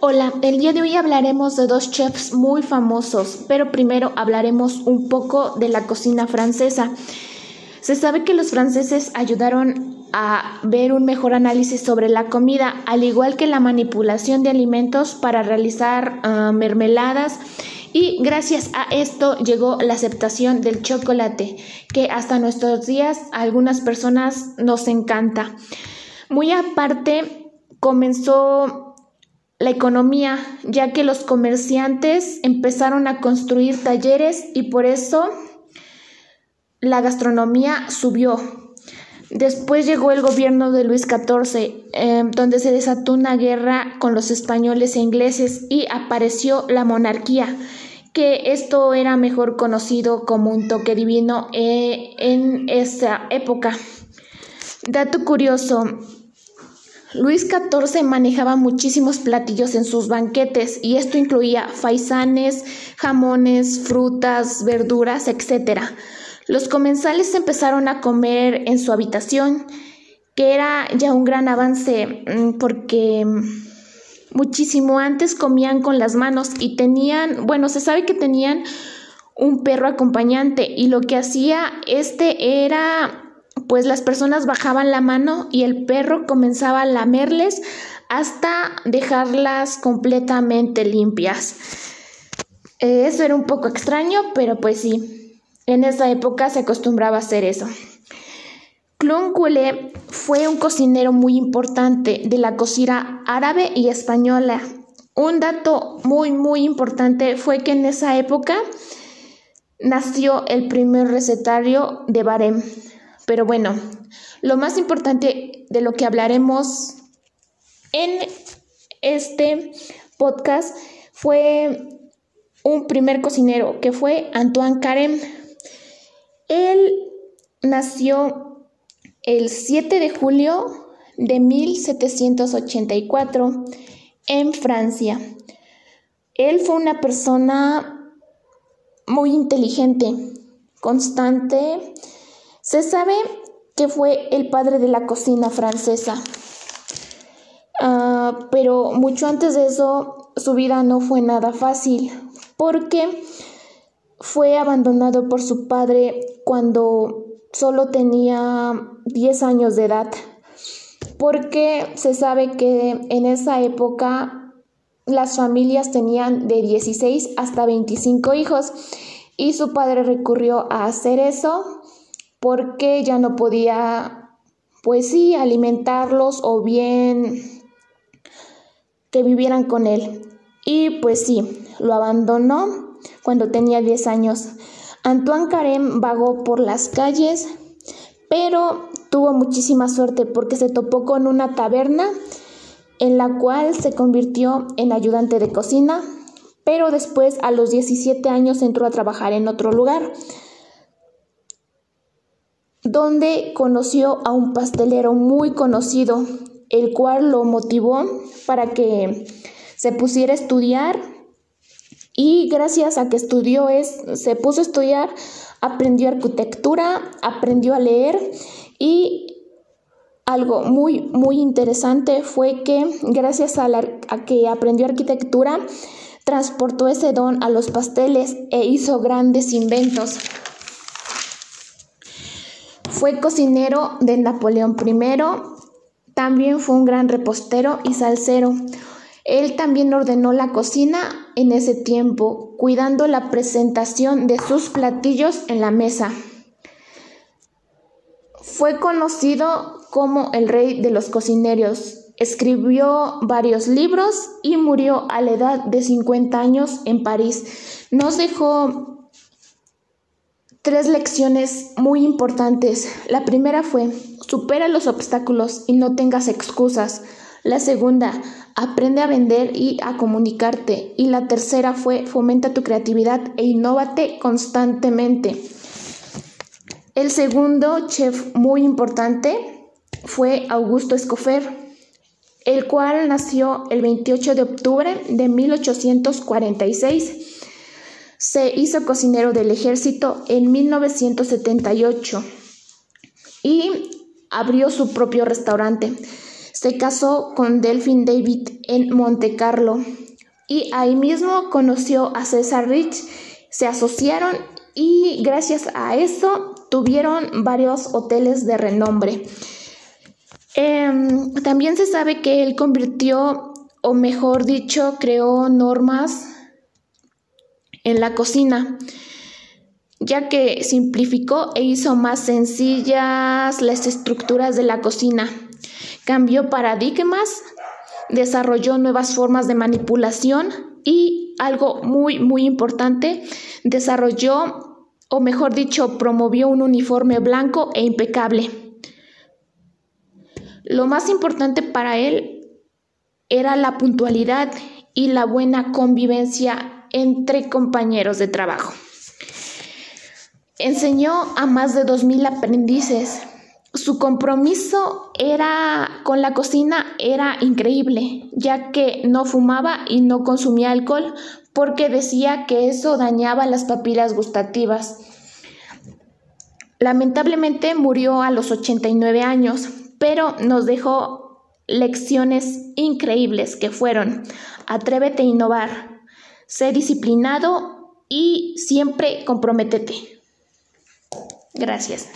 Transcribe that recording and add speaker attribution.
Speaker 1: Hola, el día de hoy hablaremos de dos chefs muy famosos, pero primero hablaremos un poco de la cocina francesa. Se sabe que los franceses ayudaron a ver un mejor análisis sobre la comida, al igual que la manipulación de alimentos para realizar ah, mermeladas y gracias a esto llegó la aceptación del chocolate, que hasta nuestros días a algunas personas nos encanta. Muy aparte, comenzó la economía, ya que los comerciantes empezaron a construir talleres y por eso la gastronomía subió. Después llegó el gobierno de Luis XIV, em, donde se desató una guerra con los españoles e ingleses y apareció la monarquía, que esto era mejor conocido como un toque divino eh, en esa época. Dato curioso, Luis XIV manejaba muchísimos platillos en sus banquetes y esto incluía faisanes, jamones, frutas, verduras, etc. Los comensales empezaron a comer en su habitación, que era ya un gran avance mm, porque muchísimo antes comían con las manos y tenían, bueno, se sabe que tenían un perro acompañante y lo que hacía este era pues las personas bajaban la mano y el perro comenzaba a lamerles hasta dejarlas completamente limpias. Eh, eso era un poco extraño, pero pues sí, en esa época se acostumbraba a hacer eso. Clun fue un cocinero muy importante de la cocina árabe y española. Un dato muy, muy importante fue que en esa época nació el primer recetario de Barem. Pero bueno, lo más importante de lo que hablaremos en este podcast fue un primer cocinero que fue Antoine Carême. Él nació el 7 de julio de 1784 en Francia. Él fue una persona muy inteligente, constante, se sabe que fue el padre de la cocina francesa, ah, pero mucho antes de eso su vida no fue nada fácil porque fue abandonado por su padre cuando solo tenía 10 años de edad, porque se sabe que en esa época las familias tenían de 16 hasta 25 hijos y su padre recurrió a hacer eso porque ya no podía, pues sí, alimentarlos o bien que vivieran con él. Y pues sí, lo abandonó cuando tenía 10 años. Antoine Carême vagó por las calles, pero tuvo muchísima suerte porque se topó con una taberna en la cual se convirtió en ayudante de cocina, pero después a los 17 años entró a trabajar en otro lugar donde conoció a un pastelero muy conocido, el cual lo motivó para que se pusiera a estudiar y gracias a que estudió es, se puso a estudiar, aprendió arquitectura, aprendió a leer y algo muy, muy interesante fue que gracias a, a que aprendió arquitectura, transportó ese don a los pasteles e hizo grandes inventos. Fue cocinero de Napoleón I, también fue un gran repostero y salsero. Él también ordenó la cocina en ese tiempo, cuidando la presentación de sus platillos en la mesa. Fue conocido como el rey de los cocineros. Escribió varios libros y murió a la edad de 50 años en París. Nos dejó tres lecciones muy importantes. La primera fue, supera los obstáculos y no tengas excusas. La segunda, aprende a vender y a comunicarte. Y la tercera fue, fomenta tu creatividad e innovate constantemente. El segundo chef muy importante fue Augusto Escofer, el cual nació el 28 de octubre de 1846 se hizo cocinero del ejército en 1978 y abrió su propio restaurante. se casó con Delphine David en Monte Carlo y ahí mismo conoció a César Rich, se asociaron y gracias a eso tuvieron varios hoteles de renombre. Em, también se sabe que él convirtió, o mejor dicho, creó normas en la cocina, ya que simplificó e hizo más sencillas las estructuras de la cocina. Cambió paradigmas, desarrolló nuevas formas de manipulación y algo muy, muy importante, desarrolló, o mejor dicho, promovió un uniforme blanco e impecable. Lo más importante para él era la puntualidad y la buena convivencia entre compañeros de trabajo. Enseñó a más de 2.000 aprendices. Su compromiso era con la cocina era increíble, ya que no fumaba y no consumía alcohol porque decía que eso dañaba las papilas gustativas. Lamentablemente murió a los 89 años, pero nos dejó lecciones increíbles que fueron atrévete a innovar, sé disciplinado y siempre comprométete. Gracias.